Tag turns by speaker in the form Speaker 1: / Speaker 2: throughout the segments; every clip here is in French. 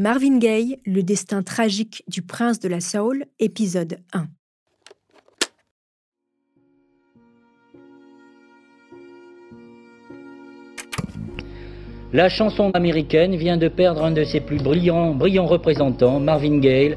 Speaker 1: Marvin Gaye, le destin tragique du prince de la soul, épisode 1.
Speaker 2: La chanson américaine vient de perdre un de ses plus brillants, brillants représentants, Marvin Gaye.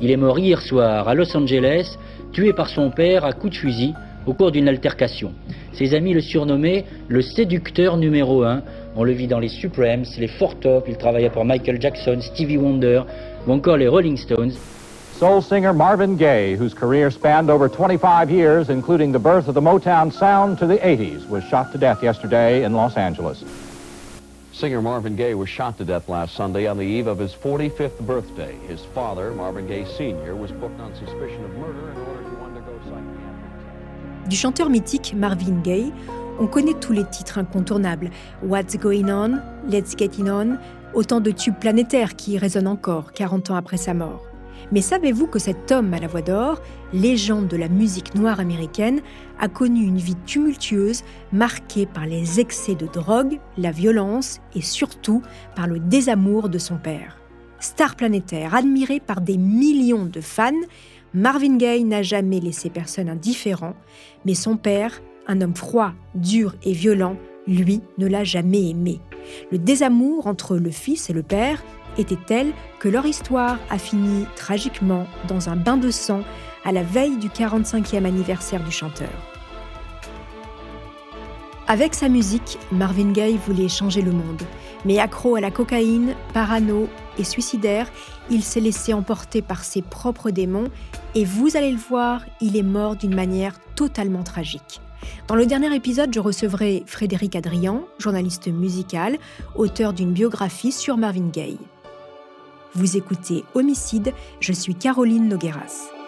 Speaker 2: Il est mort hier soir à Los Angeles, tué par son père à coups de fusil au cours d'une altercation. Ses amis le surnommaient le séducteur numéro un. On le vit dans les Supremes, les Four Top, il travailla pour Michael Jackson, Stevie Wonder ou encore les Rolling Stones.
Speaker 3: Soul singer Marvin Gaye, whose career spanned over 25 years, including the birth of the Motown sound to the 80s, was shot to death yesterday in Los Angeles.
Speaker 4: Singer Marvin Gaye was shot to death last Sunday on the eve of his 45th birthday. His father, Marvin Gaye Sr., was booked on suspicion of murder in order
Speaker 1: Du chanteur mythique Marvin Gaye, on connaît tous les titres incontournables What's Going On, Let's Get It On, autant de tubes planétaires qui résonnent encore 40 ans après sa mort. Mais savez-vous que cet homme à la voix d'or, légende de la musique noire américaine, a connu une vie tumultueuse marquée par les excès de drogue, la violence et surtout par le désamour de son père. Star planétaire, admiré par des millions de fans, Marvin Gaye n'a jamais laissé personne indifférent, mais son père, un homme froid, dur et violent, lui ne l'a jamais aimé. Le désamour entre le fils et le père était telle que leur histoire a fini tragiquement dans un bain de sang à la veille du 45e anniversaire du chanteur. Avec sa musique, Marvin Gaye voulait changer le monde, mais accro à la cocaïne, parano suicidaire, il s'est laissé emporter par ses propres démons et vous allez le voir, il est mort d'une manière totalement tragique. Dans le dernier épisode, je recevrai Frédéric Adrian, journaliste musical, auteur d'une biographie sur Marvin Gaye. Vous écoutez Homicide, je suis Caroline Nogueras.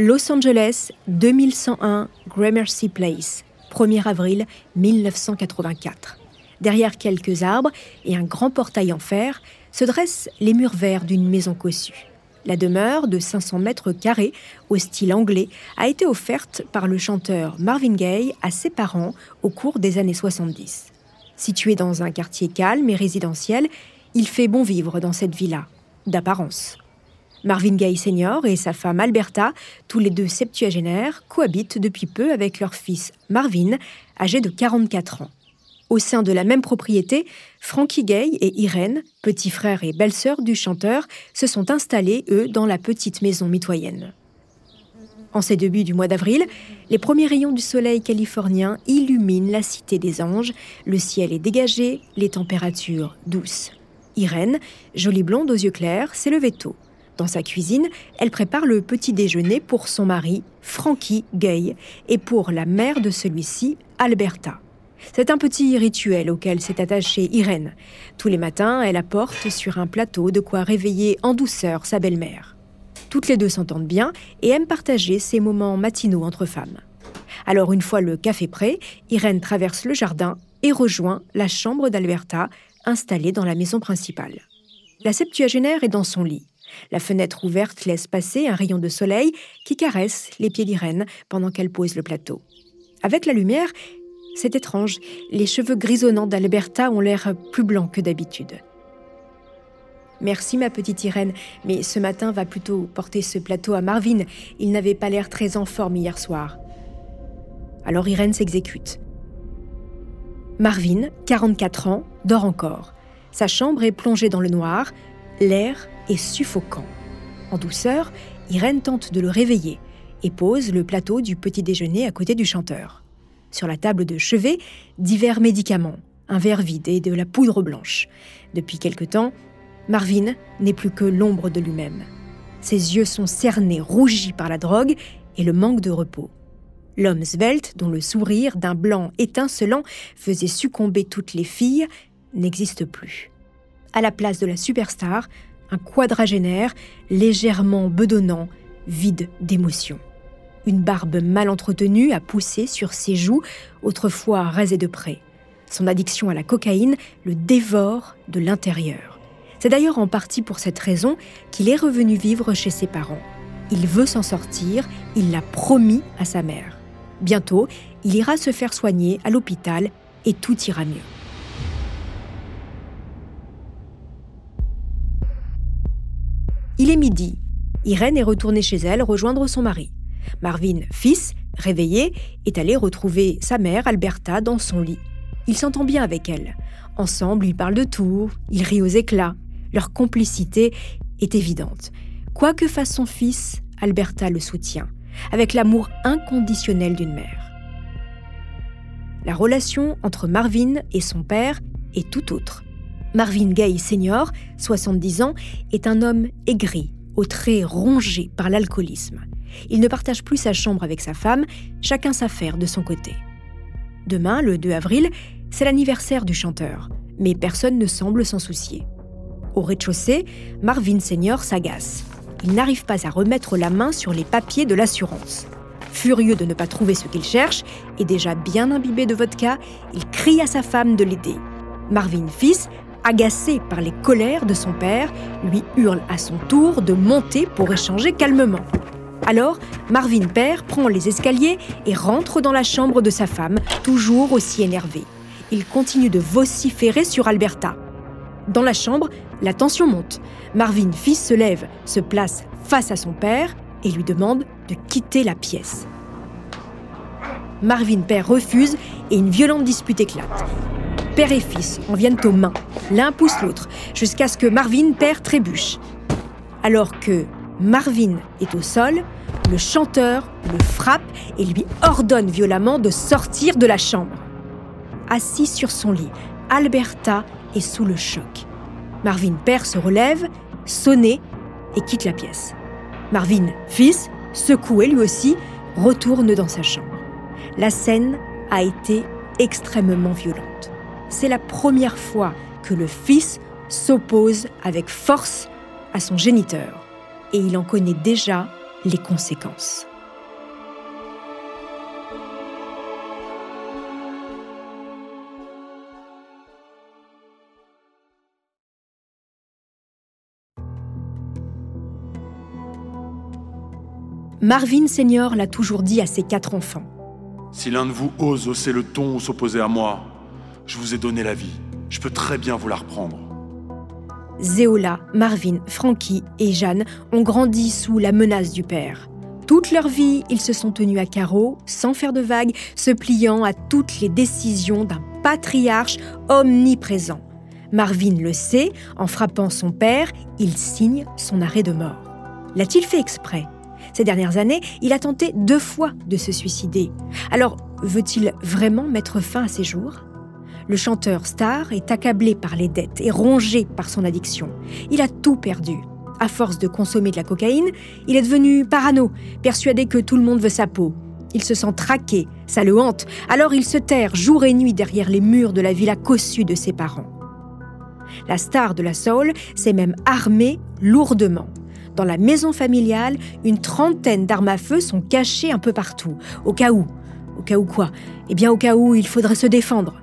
Speaker 1: Los Angeles, 2101 Gramercy Place, 1er avril 1984. Derrière quelques arbres et un grand portail en fer se dressent les murs verts d'une maison cossue. La demeure de 500 mètres carrés au style anglais a été offerte par le chanteur Marvin Gaye à ses parents au cours des années 70. Situé dans un quartier calme et résidentiel, il fait bon vivre dans cette villa, d'apparence. Marvin Gaye Senior et sa femme Alberta, tous les deux septuagénaires, cohabitent depuis peu avec leur fils Marvin, âgé de 44 ans. Au sein de la même propriété, Frankie Gay et Irène, petit frère et belle-sœur du chanteur, se sont installés, eux, dans la petite maison mitoyenne. En ces débuts du mois d'avril, les premiers rayons du soleil californien illuminent la cité des anges, le ciel est dégagé, les températures douces. Irène, jolie blonde aux yeux clairs, s'est levée tôt. Dans sa cuisine, elle prépare le petit déjeuner pour son mari, Frankie Gay, et pour la mère de celui-ci, Alberta. C'est un petit rituel auquel s'est attachée Irène. Tous les matins, elle apporte sur un plateau de quoi réveiller en douceur sa belle-mère. Toutes les deux s'entendent bien et aiment partager ces moments matinaux entre femmes. Alors une fois le café prêt, Irène traverse le jardin et rejoint la chambre d'Alberta, installée dans la maison principale. La septuagénaire est dans son lit. La fenêtre ouverte laisse passer un rayon de soleil qui caresse les pieds d'Irène pendant qu'elle pose le plateau. Avec la lumière, c'est étrange, les cheveux grisonnants d'Alberta ont l'air plus blancs que d'habitude. Merci ma petite Irène, mais ce matin va plutôt porter ce plateau à Marvin. Il n'avait pas l'air très en forme hier soir. Alors Irène s'exécute. Marvin, 44 ans, dort encore. Sa chambre est plongée dans le noir, l'air est suffocant. En douceur, Irène tente de le réveiller et pose le plateau du petit déjeuner à côté du chanteur. Sur la table de chevet, divers médicaments, un verre vide et de la poudre blanche. Depuis quelque temps, Marvin n'est plus que l'ombre de lui-même. Ses yeux sont cernés, rougis par la drogue et le manque de repos. L'homme svelte, dont le sourire d'un blanc étincelant faisait succomber toutes les filles, n'existe plus. À la place de la superstar, un quadragénaire, légèrement bedonnant, vide d'émotion. Une barbe mal entretenue a poussé sur ses joues, autrefois rasées de près. Son addiction à la cocaïne le dévore de l'intérieur. C'est d'ailleurs en partie pour cette raison qu'il est revenu vivre chez ses parents. Il veut s'en sortir, il l'a promis à sa mère. Bientôt, il ira se faire soigner à l'hôpital et tout ira mieux. Il est midi. Irène est retournée chez elle rejoindre son mari. Marvin, fils, réveillé, est allé retrouver sa mère, Alberta, dans son lit. Il s'entend bien avec elle. Ensemble, ils parlent de tout, ils rient aux éclats. Leur complicité est évidente. Quoi que fasse son fils, Alberta le soutient, avec l'amour inconditionnel d'une mère. La relation entre Marvin et son père est tout autre. Marvin Gaye Senior, 70 ans, est un homme aigri, aux traits rongés par l'alcoolisme. Il ne partage plus sa chambre avec sa femme, chacun s'affaire de son côté. Demain, le 2 avril, c'est l'anniversaire du chanteur, mais personne ne semble s'en soucier. Au rez-de-chaussée, Marvin Senior s'agace. Il n'arrive pas à remettre la main sur les papiers de l'assurance. Furieux de ne pas trouver ce qu'il cherche, et déjà bien imbibé de vodka, il crie à sa femme de l'aider. Marvin fils, agacé par les colères de son père, lui hurle à son tour de monter pour échanger calmement. Alors, Marvin père prend les escaliers et rentre dans la chambre de sa femme, toujours aussi énervé. Il continue de vociférer sur Alberta. Dans la chambre, la tension monte. Marvin fils se lève, se place face à son père et lui demande de quitter la pièce. Marvin père refuse et une violente dispute éclate. Père et fils en viennent aux mains. L'un pousse l'autre, jusqu'à ce que Marvin père trébuche. Alors que Marvin est au sol, le chanteur le frappe et lui ordonne violemment de sortir de la chambre. Assis sur son lit, Alberta est sous le choc. Marvin père se relève, sonné et quitte la pièce. Marvin fils, secoué lui aussi, retourne dans sa chambre. La scène a été extrêmement violente. C'est la première fois que le fils s'oppose avec force à son géniteur et il en connaît déjà les conséquences. Marvin Senior l'a toujours dit à ses quatre enfants.
Speaker 5: Si l'un de vous ose hausser le ton ou s'opposer à moi, je vous ai donné la vie. Je peux très bien vous la reprendre.
Speaker 1: Zéola, Marvin, Frankie et Jeanne ont grandi sous la menace du père. Toute leur vie, ils se sont tenus à carreau, sans faire de vagues, se pliant à toutes les décisions d'un patriarche omniprésent. Marvin le sait, en frappant son père, il signe son arrêt de mort. L'a-t-il fait exprès? Ces dernières années, il a tenté deux fois de se suicider. Alors, veut-il vraiment mettre fin à ses jours? Le chanteur star est accablé par les dettes et rongé par son addiction. Il a tout perdu. À force de consommer de la cocaïne, il est devenu parano, persuadé que tout le monde veut sa peau. Il se sent traqué, ça le hante, alors il se terre jour et nuit derrière les murs de la villa cossue de ses parents. La star de la soul s'est même armée lourdement. Dans la maison familiale, une trentaine d'armes à feu sont cachées un peu partout, au cas où. Au cas où quoi? Eh bien au cas où il faudrait se défendre.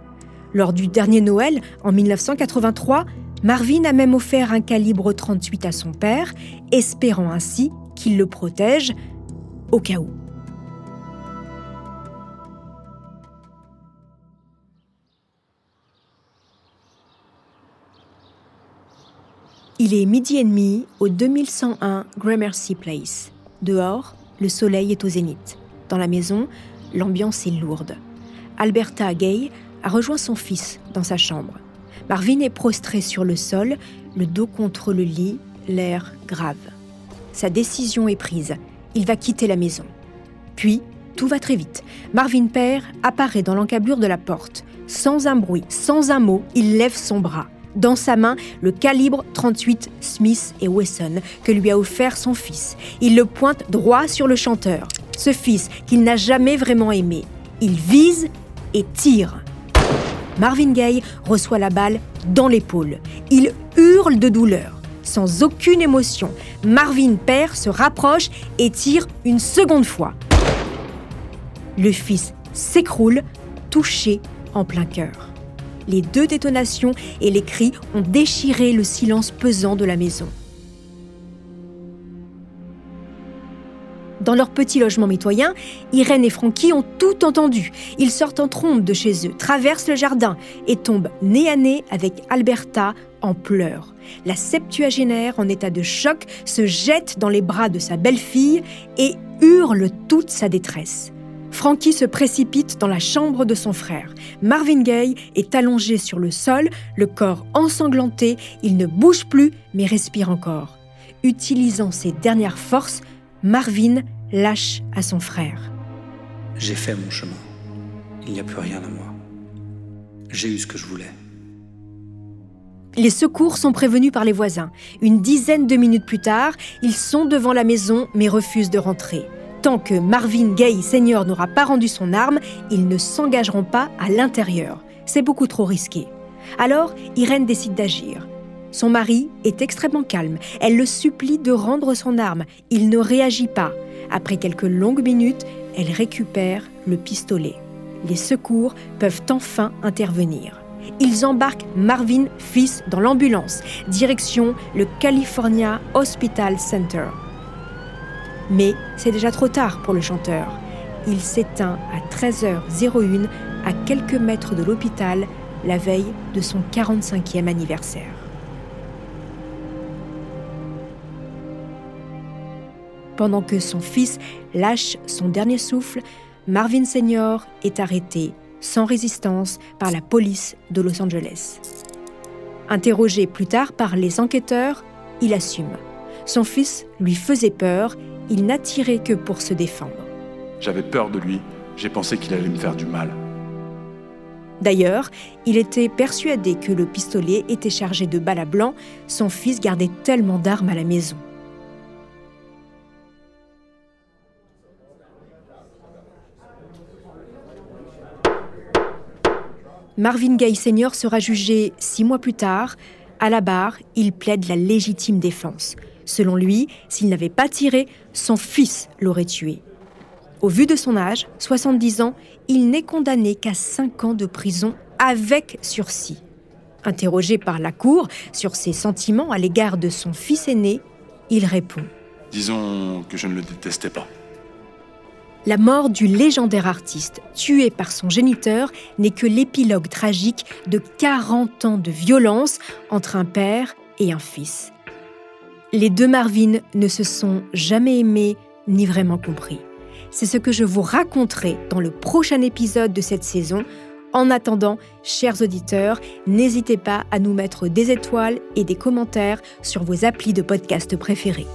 Speaker 1: Lors du dernier Noël, en 1983, Marvin a même offert un calibre 38 à son père, espérant ainsi qu'il le protège au cas où. Il est midi et demi au 2101 Gramercy Place. Dehors, le soleil est au zénith. Dans la maison, l'ambiance est lourde. Alberta Gay a rejoint son fils dans sa chambre. Marvin est prostré sur le sol, le dos contre le lit, l'air grave. Sa décision est prise. Il va quitter la maison. Puis, tout va très vite. Marvin père apparaît dans l'encablure de la porte. Sans un bruit, sans un mot, il lève son bras. Dans sa main, le calibre 38 Smith et Wesson que lui a offert son fils. Il le pointe droit sur le chanteur, ce fils qu'il n'a jamais vraiment aimé. Il vise et tire. Marvin Gaye reçoit la balle dans l'épaule. Il hurle de douleur. Sans aucune émotion, Marvin père se rapproche et tire une seconde fois. Le fils s'écroule, touché en plein cœur. Les deux détonations et les cris ont déchiré le silence pesant de la maison. Dans leur petit logement mitoyen, Irène et Frankie ont tout entendu. Ils sortent en trombe de chez eux, traversent le jardin et tombent nez à nez avec Alberta en pleurs. La septuagénaire, en état de choc, se jette dans les bras de sa belle-fille et hurle toute sa détresse. Frankie se précipite dans la chambre de son frère. Marvin Gaye est allongé sur le sol, le corps ensanglanté, il ne bouge plus mais respire encore. Utilisant ses dernières forces, Marvin lâche à son frère.
Speaker 6: J'ai fait mon chemin. Il n'y a plus rien à moi. J'ai eu ce que je voulais.
Speaker 1: Les secours sont prévenus par les voisins. Une dizaine de minutes plus tard, ils sont devant la maison mais refusent de rentrer. Tant que Marvin Gaye Senior n'aura pas rendu son arme, ils ne s'engageront pas à l'intérieur. C'est beaucoup trop risqué. Alors, Irène décide d'agir. Son mari est extrêmement calme. Elle le supplie de rendre son arme. Il ne réagit pas. Après quelques longues minutes, elle récupère le pistolet. Les secours peuvent enfin intervenir ils embarquent Marvin fils dans l'ambulance, direction le California Hospital Center. Mais c'est déjà trop tard pour le chanteur. Il s'éteint à 13h01 à quelques mètres de l'hôpital la veille de son 45e anniversaire. Pendant que son fils lâche son dernier souffle, Marvin Senior est arrêté sans résistance par la police de Los Angeles. Interrogé plus tard par les enquêteurs, il assume. Son fils lui faisait peur, il n'attirait que pour se défendre.
Speaker 5: J'avais peur de lui, j'ai pensé qu'il allait me faire du mal.
Speaker 1: D'ailleurs, il était persuadé que le pistolet était chargé de balles à blanc, son fils gardait tellement d'armes à la maison. Marvin Gaye Senior sera jugé six mois plus tard. À la barre, il plaide la légitime défense. Selon lui, s'il n'avait pas tiré, son fils l'aurait tué. Au vu de son âge, 70 ans, il n'est condamné qu'à 5 ans de prison avec sursis. Interrogé par la Cour sur ses sentiments à l'égard de son fils aîné, il répond ⁇
Speaker 5: Disons que je ne le détestais pas.
Speaker 1: La mort du légendaire artiste, tué par son géniteur, n'est que l'épilogue tragique de 40 ans de violence entre un père et un fils. Les deux Marvin ne se sont jamais aimés ni vraiment compris. C'est ce que je vous raconterai dans le prochain épisode de cette saison. En attendant, chers auditeurs, n'hésitez pas à nous mettre des étoiles et des commentaires sur vos applis de podcast préférés.